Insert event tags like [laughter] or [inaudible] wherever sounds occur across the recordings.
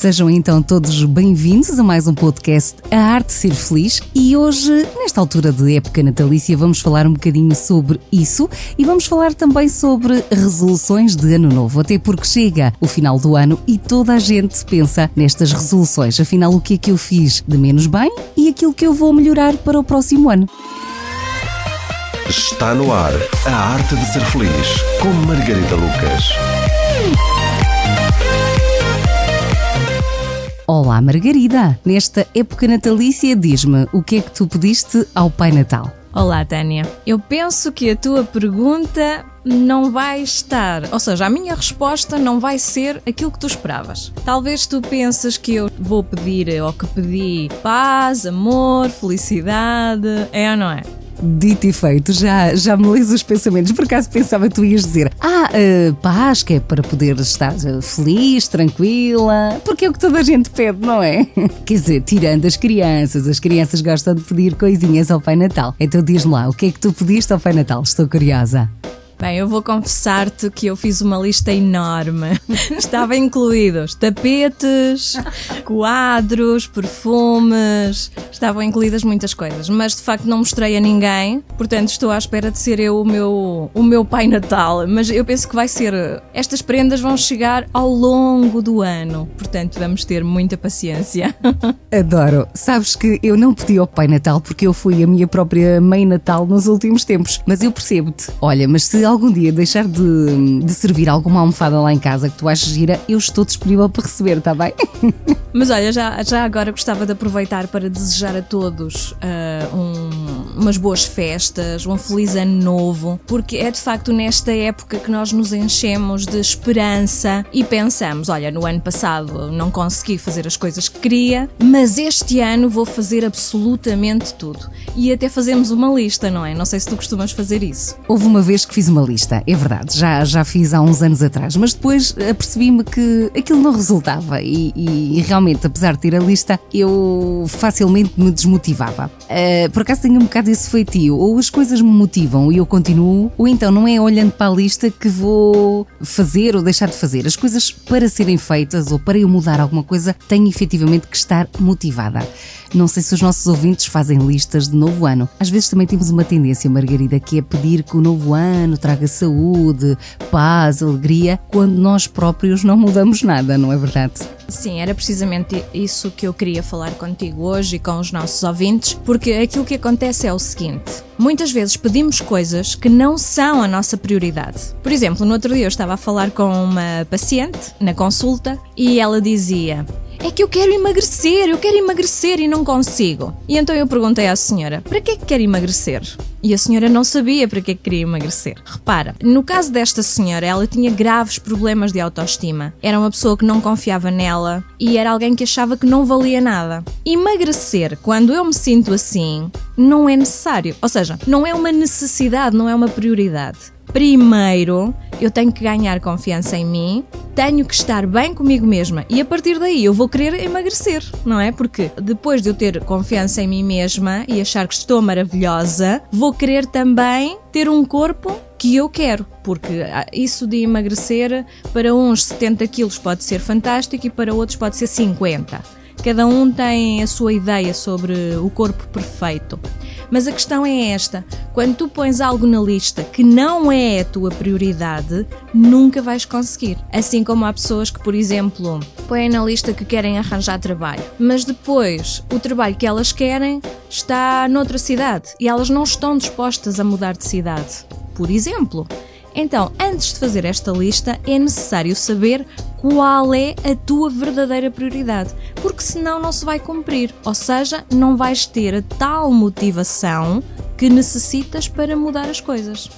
Sejam então todos bem-vindos a mais um podcast A Arte de Ser Feliz e hoje, nesta altura de época natalícia, vamos falar um bocadinho sobre isso e vamos falar também sobre resoluções de ano novo, até porque chega o final do ano e toda a gente pensa nestas resoluções. Afinal, o que é que eu fiz de menos bem e aquilo que eu vou melhorar para o próximo ano. Está no ar a arte de ser feliz com Margarida Lucas. Olá, Margarida! Nesta época natalícia, diz-me o que é que tu pediste ao Pai Natal? Olá, Tânia. Eu penso que a tua pergunta não vai estar, ou seja, a minha resposta não vai ser aquilo que tu esperavas. Talvez tu penses que eu vou pedir ou que pedi paz, amor, felicidade, é ou não é? Dito e feito, já, já me lês os pensamentos. Por acaso pensava que tu ias dizer: Ah, uh, paz, que é para poder estar eh, feliz, tranquila, porque é o que toda a gente pede, não é? [laughs] Quer dizer, tirando as crianças, as crianças gostam de pedir coisinhas ao Pai Natal. Então diz-me lá, o que é que tu pediste ao Pai Natal? Estou curiosa. Bem, eu vou confessar-te que eu fiz uma lista enorme. [laughs] Estava incluídos tapetes, quadros, perfumes, estavam incluídas muitas coisas, mas de facto não mostrei a ninguém, portanto estou à espera de ser eu o meu, o meu Pai Natal. Mas eu penso que vai ser. Estas prendas vão chegar ao longo do ano, portanto vamos ter muita paciência. [laughs] Adoro. Sabes que eu não pedi ao Pai Natal porque eu fui a minha própria Mãe Natal nos últimos tempos, mas eu percebo-te. Olha, mas se algum dia deixar de, de servir alguma almofada lá em casa que tu achas gira, eu estou disponível para receber, está bem? [laughs] Mas olha, já, já agora gostava de aproveitar para desejar a todos uh, um, umas boas festas, um feliz ano novo, porque é de facto nesta época que nós nos enchemos de esperança e pensamos: olha, no ano passado não consegui fazer as coisas que queria, mas este ano vou fazer absolutamente tudo. E até fazemos uma lista, não é? Não sei se tu costumas fazer isso. Houve uma vez que fiz uma lista, é verdade, já, já fiz há uns anos atrás, mas depois apercebi-me que aquilo não resultava e, e, e, realmente, apesar de ter a lista, eu facilmente me desmotivava. Uh, por acaso tenho um bocado esse feitio, ou as coisas me motivam e eu continuo, ou então não é olhando para a lista que vou fazer ou deixar de fazer. As coisas para serem feitas ou para eu mudar alguma coisa, tenho efetivamente que estar motivada. Não sei se os nossos ouvintes fazem listas de novo ano. Às vezes também temos uma tendência, Margarida, que é pedir que o novo ano traga saúde, paz, alegria, quando nós próprios não mudamos nada, não é verdade? Sim, era precisamente isso que eu queria falar contigo hoje e com os nossos ouvintes, porque aquilo que acontece é o seguinte: muitas vezes pedimos coisas que não são a nossa prioridade. Por exemplo, no outro dia eu estava a falar com uma paciente na consulta e ela dizia: é que eu quero emagrecer, eu quero emagrecer e não consigo. E então eu perguntei à senhora: para que é que quer emagrecer? E a senhora não sabia para que é que queria emagrecer. Repara, no caso desta senhora, ela tinha graves problemas de autoestima. Era uma pessoa que não confiava nela e era alguém que achava que não valia nada. Emagrecer, quando eu me sinto assim, não é necessário. Ou seja, não é uma necessidade, não é uma prioridade. Primeiro, eu tenho que ganhar confiança em mim, tenho que estar bem comigo mesma e a partir daí eu vou querer emagrecer, não é? Porque depois de eu ter confiança em mim mesma e achar que estou maravilhosa, vou querer também ter um corpo que eu quero, porque ah, isso de emagrecer para uns 70 quilos pode ser fantástico e para outros pode ser 50. Cada um tem a sua ideia sobre o corpo perfeito. Mas a questão é esta: quando tu pões algo na lista que não é a tua prioridade, nunca vais conseguir. Assim como há pessoas que, por exemplo, põem na lista que querem arranjar trabalho, mas depois o trabalho que elas querem está noutra cidade e elas não estão dispostas a mudar de cidade. Por exemplo, então, antes de fazer esta lista, é necessário saber qual é a tua verdadeira prioridade, porque senão não se vai cumprir, ou seja, não vais ter a tal motivação que necessitas para mudar as coisas.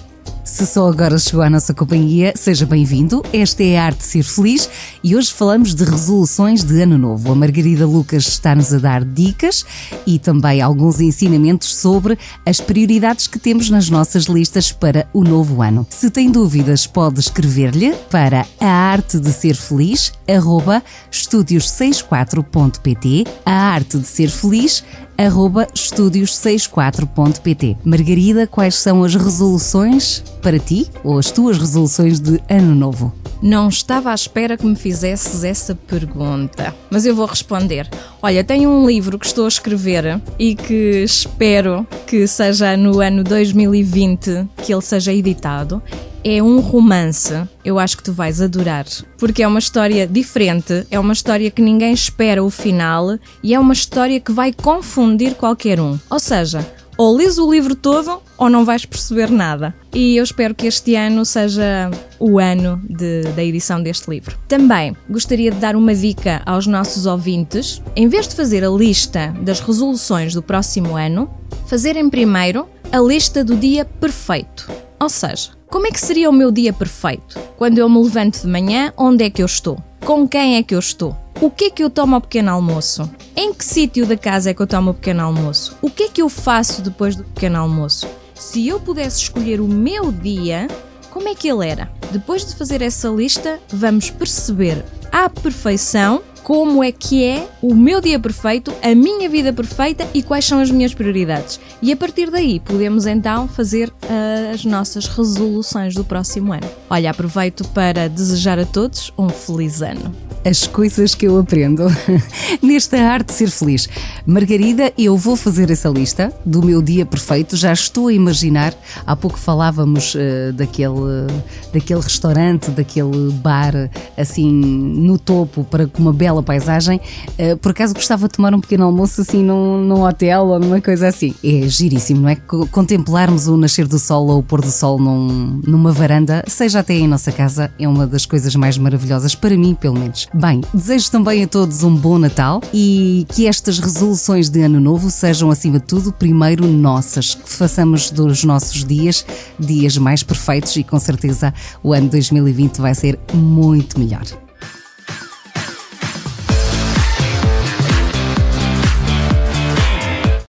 Se só agora chegou à nossa companhia, seja bem-vindo. Esta é a Arte de Ser Feliz e hoje falamos de resoluções de Ano Novo. A Margarida Lucas está-nos a dar dicas e também alguns ensinamentos sobre as prioridades que temos nas nossas listas para o novo ano. Se tem dúvidas, pode escrever-lhe para a arte de ser feliz, arroba estúdios64.pt, a arte de ser feliz, arroba estúdios64.pt. Margarida, quais são as resoluções para ti ou as tuas resoluções de ano novo? Não estava à espera que me fizesses essa pergunta, mas eu vou responder. Olha, tenho um livro que estou a escrever e que espero que seja no ano 2020 que ele seja editado. É um romance, eu acho que tu vais adorar, porque é uma história diferente, é uma história que ninguém espera o final e é uma história que vai confundir qualquer um. Ou seja, ou lês o livro todo ou não vais perceber nada. E eu espero que este ano seja o ano de, da edição deste livro. Também gostaria de dar uma dica aos nossos ouvintes: em vez de fazer a lista das resoluções do próximo ano, fazerem primeiro a lista do dia perfeito. Ou seja, como é que seria o meu dia perfeito? Quando eu me levanto de manhã, onde é que eu estou? Com quem é que eu estou? O que é que eu tomo ao pequeno almoço? Em que sítio da casa é que eu tomo o pequeno almoço? O que é que eu faço depois do pequeno almoço? Se eu pudesse escolher o meu dia, como é que ele era? Depois de fazer essa lista, vamos perceber à perfeição como é que é o meu dia perfeito, a minha vida perfeita e quais são as minhas prioridades. E a partir daí podemos então fazer uh, as nossas resoluções do próximo ano. Olha, aproveito para desejar a todos um feliz ano as coisas que eu aprendo [laughs] nesta arte de ser feliz. Margarida, eu vou fazer essa lista do meu dia perfeito. Já estou a imaginar. Há pouco falávamos uh, daquele, daquele restaurante, daquele bar assim no topo para com uma bela paisagem. Uh, por acaso gostava de tomar um pequeno almoço assim num, num hotel ou numa coisa assim. É giríssimo, não é? Contemplarmos o nascer do sol ou o pôr do sol num, numa varanda, seja até em nossa casa, é uma das coisas mais maravilhosas para mim, pelo menos. Bem, desejo também a todos um bom Natal e que estas resoluções de Ano Novo sejam, acima de tudo, primeiro nossas, que façamos dos nossos dias dias mais perfeitos e com certeza o ano 2020 vai ser muito melhor.